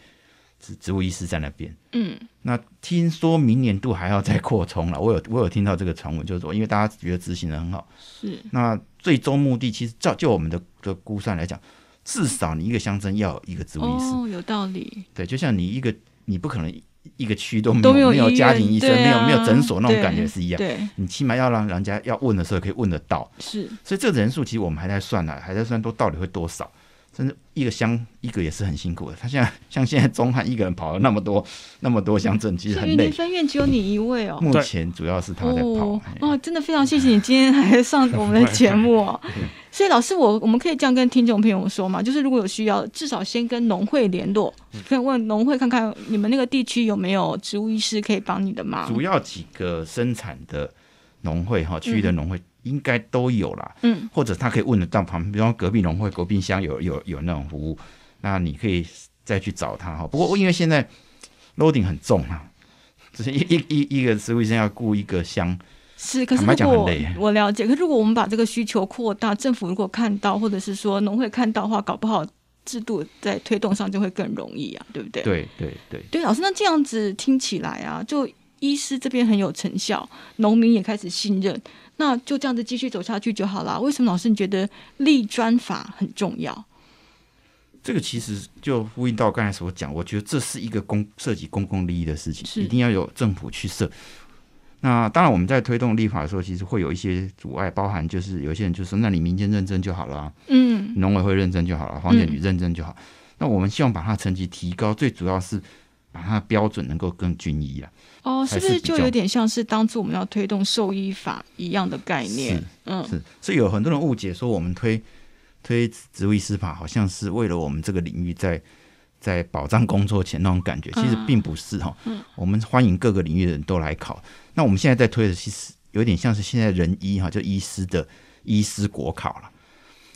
植植物医师在那边。嗯，那听说明年度还要再扩充了，我有我有听到这个传闻，就是说，因为大家觉得执行的很好，是那最终目的，其实照就我们的的估算来讲，至少你一个乡镇要有一个植物医师。哦，有道理。对，就像你一个。你不可能一个区都没有没有，家庭医生，啊、没有没有诊所那种感觉是一样。对，你起码要让人家要问的时候可以问得到。是，所以这个人数其实我们还在算呢、啊，还在算都到底会多少。甚至一个乡一个也是很辛苦的。他现在像现在中汉一个人跑了那么多那么多乡镇，其实很累。分院只有你一位哦。目前主要是他在跑。哦，哦，真的非常谢谢你今天还上我们的节目 [laughs] 哦。所以老师，我我们可以这样跟听众朋友说嘛，就是如果有需要，至少先跟农会联络，可以问农会看看你们那个地区有没有植物医师可以帮你的忙。主要几个生产的农会哈，区域的农会应该都有啦。嗯，或者他可以问得到旁边，比方隔壁农会、隔壁乡有有有那种服务，那你可以再去找他哈。不过因为现在 loading 很重啊，只是一一一一个植物医生要雇一个乡。是，可是如果我了解，可是如果我们把这个需求扩大，政府如果看到，或者是说农会看到的话，搞不好制度在推动上就会更容易啊，对不对？对对对对，老师，那这样子听起来啊，就医师这边很有成效，农民也开始信任，那就这样子继续走下去就好了。为什么老师你觉得立专法很重要？这个其实就呼应到刚才所讲，我觉得这是一个公涉及公共利益的事情，一定要有政府去设。那当然，我们在推动立法的时候，其实会有一些阻碍，包含就是有些人就说：“那你民间认证就好了啊，嗯，农委会认证就好了，黄检局认证就好。嗯”那我们希望把它成绩提高，最主要是把它的标准能够更均一啊。哦，是不是就有点像是当初我们要推动兽医法一样的概念？嗯，是。所以有很多人误解说，我们推推植物医师法，好像是为了我们这个领域在。在保障工作前那种感觉，其实并不是哈。嗯，我们欢迎各个领域的人都来考。那我们现在在推的，其实有点像是现在人医哈，就医师的医师国考了。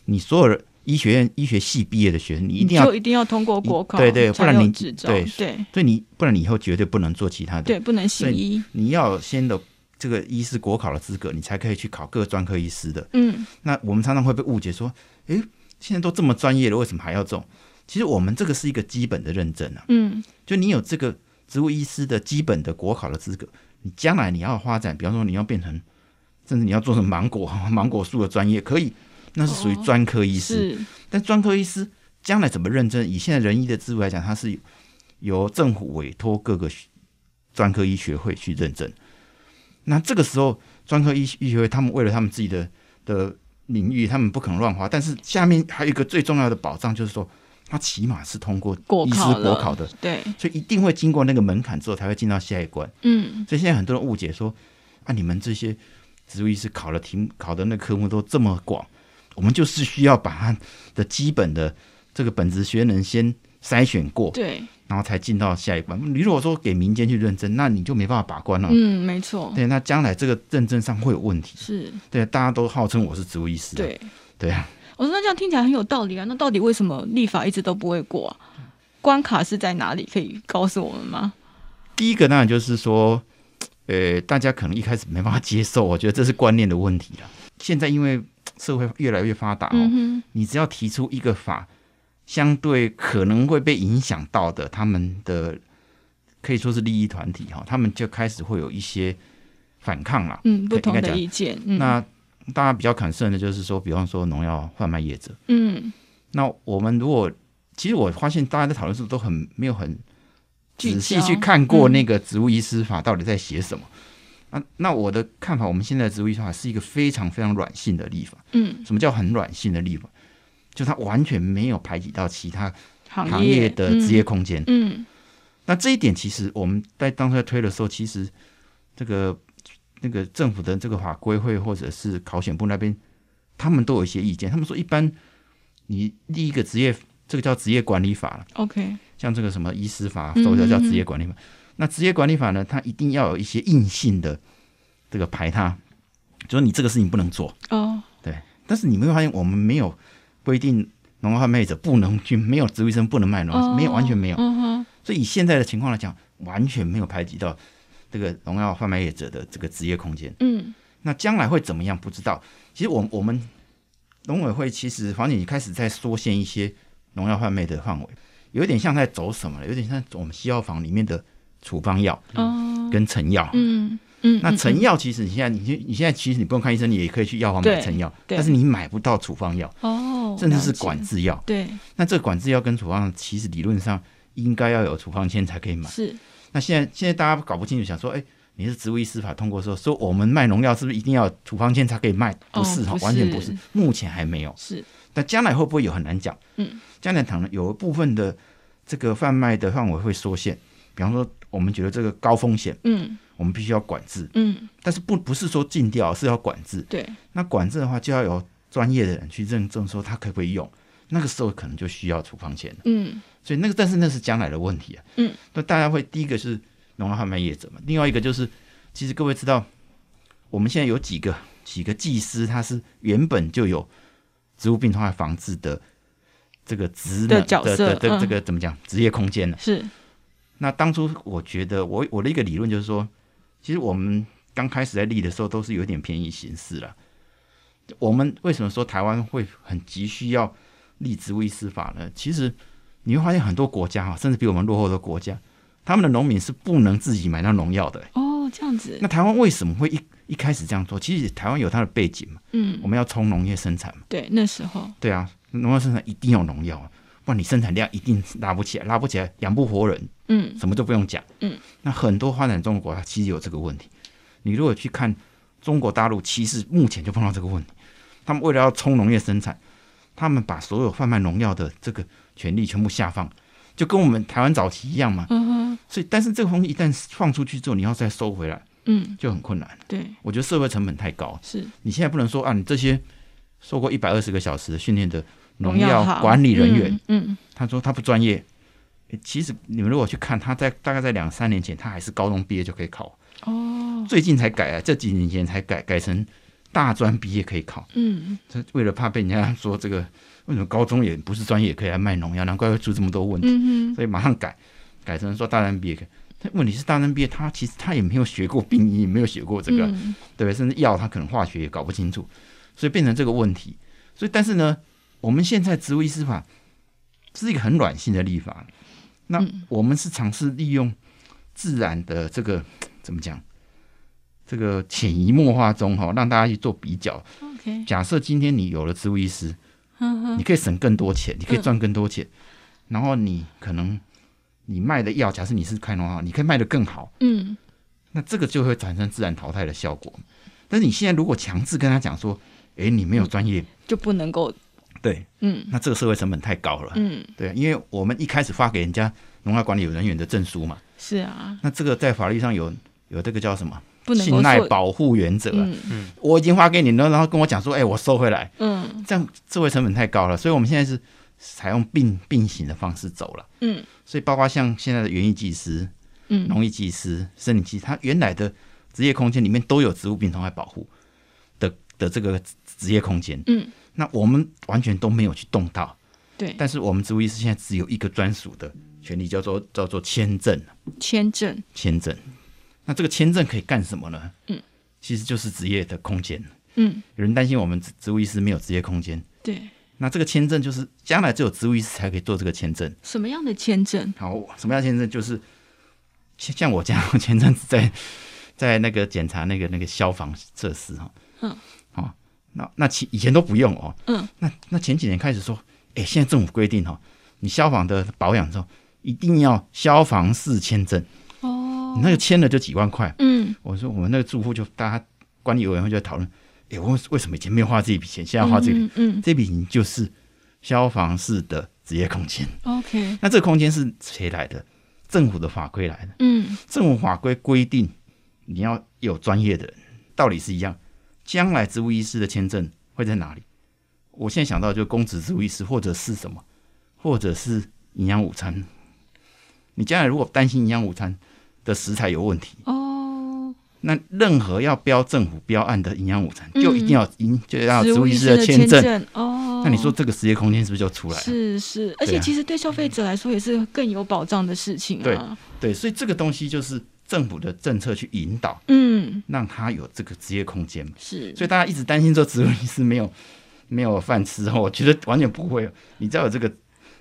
你所有的医学院医学系毕业的学生，你一定要就一定要通过国考，对对，不然你对对，所以你不然你以后绝对不能做其他的，对，不能行医。你要先的这个医师国考的资格，你才可以去考各专科医师的。嗯，那我们常常会被误解说，诶，现在都这么专业了，为什么还要这种？其实我们这个是一个基本的认证啊，嗯，就你有这个植物医师的基本的国考的资格，你将来你要发展，比方说你要变成，甚至你要做成芒果 [laughs] 芒果树的专业，可以，那是属于专科医师。哦、但专科医师将来怎么认证？以现在仁医的制度来讲，它是由政府委托各个专科医学会去认证。那这个时候，专科医医学会他们为了他们自己的的领域，他们不可能乱花。但是下面还有一个最重要的保障，就是说。他起码是通过医师国考的，对，所以一定会经过那个门槛之后才会进到下一关。嗯，所以现在很多人误解说，啊，你们这些植物医师考的题目、考的那科目都这么广，我们就是需要把它的基本的这个本职学能先筛选过，对，然后才进到下一关。你如果说给民间去认证，那你就没办法把关了。嗯，没错。对，那将来这个认证上会有问题。是，对，大家都号称我是植物医师，对，对啊。我说那这样听起来很有道理啊，那到底为什么立法一直都不会过啊？关卡是在哪里？可以告诉我们吗？第一个当然就是说，呃，大家可能一开始没办法接受，我觉得这是观念的问题了。现在因为社会越来越发达哦，嗯、你只要提出一个法，相对可能会被影响到的，他们的可以说是利益团体哈，他们就开始会有一些反抗了。嗯，不同的意见。嗯、那大家比较 concern 的就是说，比方说农药贩卖业者。嗯，那我们如果其实我发现大家在讨论时候都很没有很仔细去看过那个植物医师法到底在写什么。啊，那我的看法，我们现在的植物医师法是一个非常非常软性的立法。嗯，什么叫很软性的立法？就它完全没有排挤到其他行业的职业空间。嗯，嗯，那这一点其实我们在当初在推的时候，其实这个那个政府的这个法规会或者是考选部那边，他们都有一些意见。他们说，一般你立一个职业，这个叫职业管理法了。OK，像这个什么医师法，都叫叫职业管理法。嗯嗯那职业管理法呢？它一定要有一些硬性的这个排他，就说你这个事情不能做哦。对，但是你没有发现，我们没有规定农药贩卖者不能去，没有植物医生不能卖农药，没有，完全没有。所以以现在的情况来讲，完全没有排挤到这个农药贩卖业者的这个职业空间。嗯。那将来会怎么样？不知道。其实我我们农委会其实房姐，你开始在缩限一些农药贩卖的范围，有点像在走什么了？有点像我们西药房里面的。处方药跟成药，嗯嗯，那成药其实你现在你你现在其实你不用看医生，你也可以去药房买成药，但是你买不到处方药哦，甚至是管制药。对，那这个管制药跟处方药其实理论上应该要有处方签才可以买。是，那现在现在大家搞不清楚，想说，哎，你是植物医师法通过说说我们卖农药是不是一定要处方签才可以卖？不是哈，完全不是，目前还没有。是，但将来会不会有很难讲？嗯，将来可能有一部分的这个贩卖的范围会缩限，比方说。我们觉得这个高风险，嗯，我们必须要管制，嗯，但是不不是说禁掉，是要管制。对，那管制的话，就要有专业的人去认证，说他可不可以用。那个时候可能就需要处方签了，嗯，所以那个，但是那是将来的问题啊，嗯，那大家会第一个是农药贩卖业者嘛，另外一个就是，其实各位知道，我们现在有几个几个技师，他是原本就有植物病虫害防治的这个职的角色的的这个怎么讲职业空间呢？是。那当初我觉得我，我我的一个理论就是说，其实我们刚开始在立的时候都是有点便宜形式了。我们为什么说台湾会很急需要立植物医师法呢？其实你会发现很多国家哈，甚至比我们落后的国家，他们的农民是不能自己买到农药的。哦，这样子。那台湾为什么会一一开始这样做？其实台湾有它的背景嘛。嗯。我们要冲农业生产嘛。对，那时候。对啊，农业生产一定要农药。不然你生产量一定拉不起来，拉不起来养不活人，嗯，什么都不用讲，嗯，那很多发展中国家其实有这个问题。你如果去看中国大陆，其实目前就碰到这个问题。他们为了要冲农业生产，他们把所有贩卖农药的这个权利全部下放，就跟我们台湾早期一样嘛。嗯哼。所以，但是这个东西一旦放出去之后，你要再收回来，嗯，就很困难。对，我觉得社会成本太高。是你现在不能说啊，你这些受过一百二十个小时的训练的。农药管理人员，嗯，嗯，他说他不专业。其实你们如果去看，他在大概在两三年前，他还是高中毕业就可以考。哦，最近才改啊，这几年前才改，改成大专毕业可以考。嗯，这为了怕被人家说这个，为什么高中也不是专业也可以来卖农药？难怪会出这么多问题。嗯哼，所以马上改，改成说大专毕业。但问题是大专毕业，他其实他也没有学过病医，也没有学过这个，嗯、对不对？甚至药他可能化学也搞不清楚，所以变成这个问题。所以但是呢？我们现在植物医师法是一个很软性的立法，那我们是尝试利用自然的这个 [tsk] 怎么讲？这个潜移默化中哈，让大家去做比较。OK，假设今天你有了植物医师，你可以省更多钱，你可以赚更多钱，然后你可能你卖的药，假设你是开农药，你可以卖得更好。嗯，那这个就会产生自然淘汰的效果。但是你现在如果强制跟他讲说，哎，你没有专业，就不能够。对，嗯，那这个社会成本太高了，嗯，对，因为我们一开始发给人家农药管理人员的证书嘛，是啊，那这个在法律上有有这个叫什么？不能信赖保护原则，嗯。嗯，我已经发给你了，然后跟我讲说，哎，我收回来，嗯，这样社会成本太高了，所以我们现在是采用并并行的方式走了，嗯，所以包括像现在的园艺技师、嗯，农业技师、森林技师，他原来的职业空间里面都有植物病虫害保护的的这个职业空间，嗯。那我们完全都没有去动到，对。但是我们植物医师现在只有一个专属的权利，叫做叫做签证。签证。签证。那这个签证可以干什么呢？嗯，其实就是职业的空间。嗯，有人担心我们植物医师没有职业空间。对。那这个签证就是将来只有植物医师才可以做这个签证。什么样的签证？好，什么样的签证？就是像我这样前阵子在在那个检查那个那个消防设施哈。嗯。好，那那前以前都不用哦。嗯。那那前几年开始说，哎，现在政府规定哦，你消防的保养之后一定要消防士签证。哦。你那个签了就几万块。嗯。我说我们那个住户就大家管理委员会就在讨论。哎，我为什么以前没有花这笔钱，现在花这笔？嗯，嗯，这笔钱就是消防士的职业空间。OK，那这个空间是谁来的？政府的法规来的。嗯，政府法规规定你要有专业的人，道理是一样。将来植物医师的签证会在哪里？我现在想到就公职植物医师，或者是什么，或者是营养午餐。你将来如果担心营养午餐的食材有问题，哦。那任何要标政府标案的营养午餐，就一定要营、嗯、就要植物医师的签证，证哦。那你说这个职业空间是不是就出来了？是是，而且其实对消费者来说也是更有保障的事情啊。对对，所以这个东西就是政府的政策去引导，嗯，让他有这个职业空间。是，所以大家一直担心说植物医师没有没有饭吃哦，我觉得完全不会。你只要有这个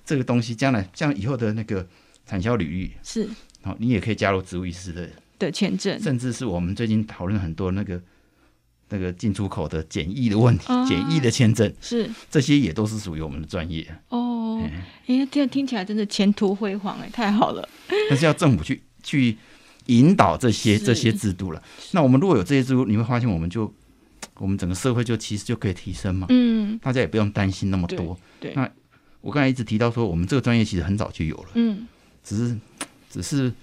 这个东西，将来像以后的那个产销履历是，好，你也可以加入植物医师的。的签证，甚至是我们最近讨论很多那个那个进出口的检疫的问题，啊、检疫的签证是这些也都是属于我们的专业哦。哎、欸，这样听起来真的前途辉煌哎，太好了。但是要政府去去引导这些这些制度了。那我们如果有这些制度，你会发现我们就我们整个社会就其实就可以提升嘛。嗯，大家也不用担心那么多。对，对那我刚才一直提到说，我们这个专业其实很早就有了。嗯，只是只是。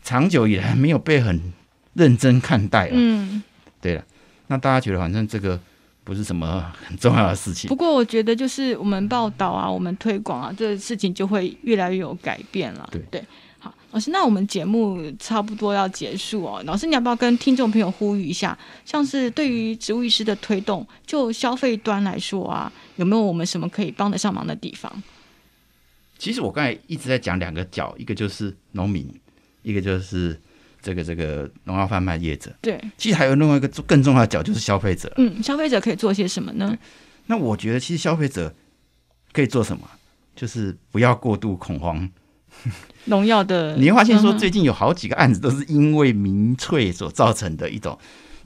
长久以来没有被很认真看待。嗯，对了，那大家觉得反正这个不是什么很重要的事情。不过我觉得就是我们报道啊，我们推广啊，这个事情就会越来越有改变了。对对，好，老师，那我们节目差不多要结束哦。老师，你要不要跟听众朋友呼吁一下？像是对于植物医师的推动，就消费端来说啊，有没有我们什么可以帮得上忙的地方？其实我刚才一直在讲两个角，一个就是农民。一个就是这个这个农药贩卖业者，对，其实还有另外一个更重要的角，就是消费者。嗯，消费者可以做些什么呢？那我觉得，其实消费者可以做什么，就是不要过度恐慌农药的。[laughs] 你会发现说，最近有好几个案子都是因为民粹所造成的一种。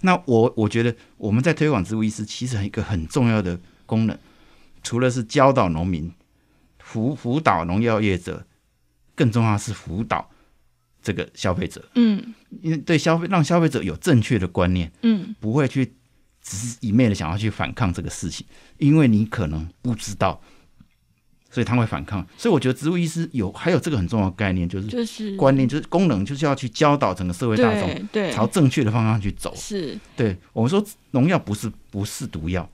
那我我觉得我们在推广植物医师，其实一个很重要的功能，除了是教导农民、辅辅导农药业者，更重要是辅导。这个消费者，嗯，因为对消费让消费者有正确的观念，嗯，不会去只是一昧的想要去反抗这个事情，因为你可能不知道，所以他会反抗。所以我觉得植物医师有还有这个很重要的概念，就是就是观念，就是功能，就是要去教导整个社会大众，对，朝正确的方向去走。是，对我们说农药不是不是毒药，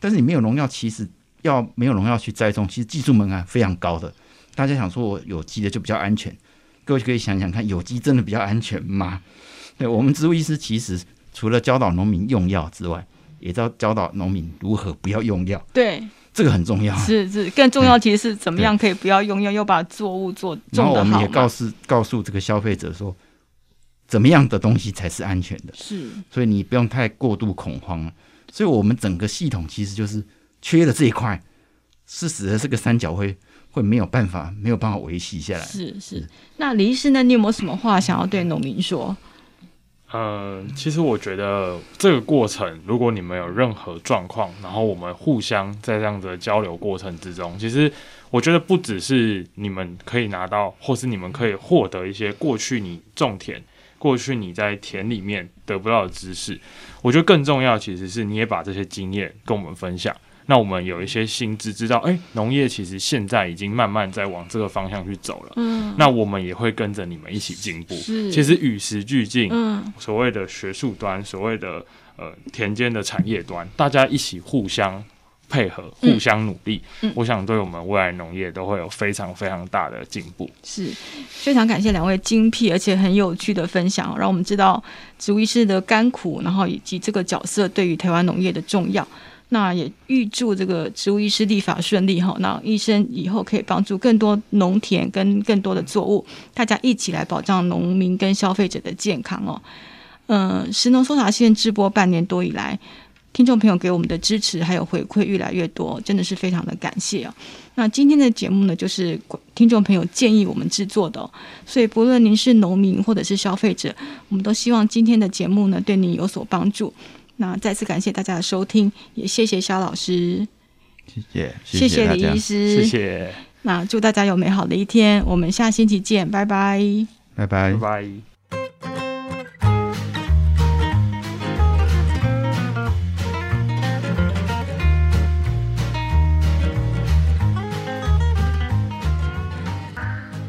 但是你没有农药，其实要没有农药去栽种，其实技术门槛非常高的。大家想说我有机的就比较安全。各位可以想想看，有机真的比较安全吗？对，我们植物医师其实除了教导农民用药之外，也要教导农民如何不要用药。对，这个很重要。是是，更重要其实是怎么样可以不要用药，又把作物做。然后我们也告诉告诉这个消费者说，怎么样的东西才是安全的。是，所以你不用太过度恐慌。所以我们整个系统其实就是缺的这一块，是使得这个三角会。会没有办法，没有办法维系下来。是是，那李医师呢？你有没有什么话想要对农民说？呃，其实我觉得这个过程，如果你们有任何状况，然后我们互相在这样的交流过程之中，其实我觉得不只是你们可以拿到，或是你们可以获得一些过去你种田、过去你在田里面得不到的知识。我觉得更重要，其实是你也把这些经验跟我们分享。那我们有一些心知，知道，哎、欸，农业其实现在已经慢慢在往这个方向去走了。嗯，那我们也会跟着你们一起进步。是，其实与时俱进。嗯，所谓的学术端，所谓的呃田间的产业端，大家一起互相配合，互相努力。嗯，我想对我们未来农业都会有非常非常大的进步。是，非常感谢两位精辟而且很有趣的分享，让我们知道植物医师的甘苦，然后以及这个角色对于台湾农业的重要。那也预祝这个植物医师立法顺利哈，那医生以后可以帮助更多农田跟更多的作物，大家一起来保障农民跟消费者的健康哦。嗯，食农搜查线直播半年多以来，听众朋友给我们的支持还有回馈越来越多，真的是非常的感谢哦。那今天的节目呢，就是听众朋友建议我们制作的，所以不论您是农民或者是消费者，我们都希望今天的节目呢对你有所帮助。那再次感谢大家的收听，也谢谢肖老师，谢谢，谢谢李医师，谢谢。那祝大家有美好的一天，我们下星期见，拜拜，拜拜，拜拜。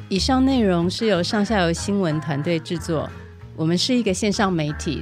以上内容是由上下游新闻团队制作，我们是一个线上媒体。